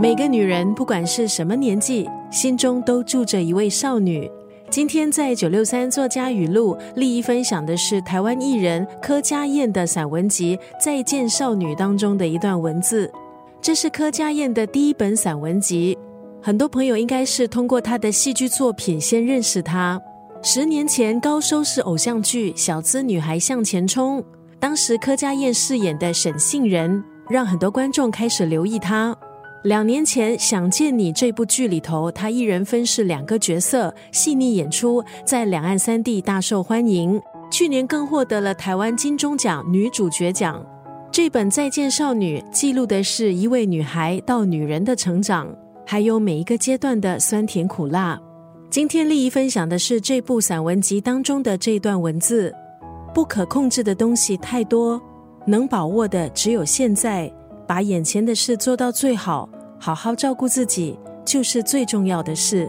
每个女人，不管是什么年纪，心中都住着一位少女。今天在九六三作家语录，立意分享的是台湾艺人柯佳燕的散文集《再见少女》当中的一段文字。这是柯佳燕的第一本散文集，很多朋友应该是通过她的戏剧作品先认识她。十年前高收视偶像剧《小资女孩向前冲》，当时柯佳燕饰演的沈杏仁，让很多观众开始留意她。两年前，《想见你》这部剧里头，她一人分饰两个角色，细腻演出，在两岸三地大受欢迎。去年更获得了台湾金钟奖女主角奖。这本《再见少女》记录的是一位女孩到女人的成长，还有每一个阶段的酸甜苦辣。今天丽姨分享的是这部散文集当中的这段文字：不可控制的东西太多，能把握的只有现在。把眼前的事做到最好，好好照顾自己，就是最重要的事。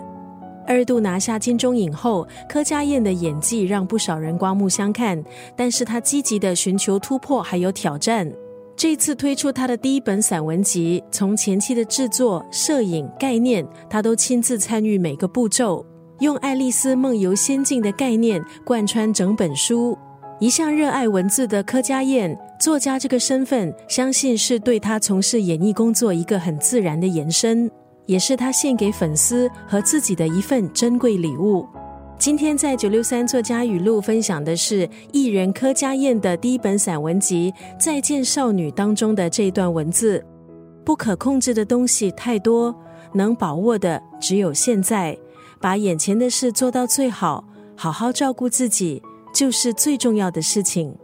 二度拿下金钟影后，柯佳燕的演技让不少人刮目相看。但是她积极的寻求突破，还有挑战。这次推出她的第一本散文集，从前期的制作、摄影、概念，她都亲自参与每个步骤，用爱丽丝梦游仙境的概念贯穿整本书。一向热爱文字的柯佳燕，作家这个身份，相信是对她从事演艺工作一个很自然的延伸，也是她献给粉丝和自己的一份珍贵礼物。今天在九六三作家语录分享的是艺人柯佳燕的第一本散文集《再见少女》当中的这段文字：不可控制的东西太多，能把握的只有现在，把眼前的事做到最好，好好照顾自己。就是最重要的事情。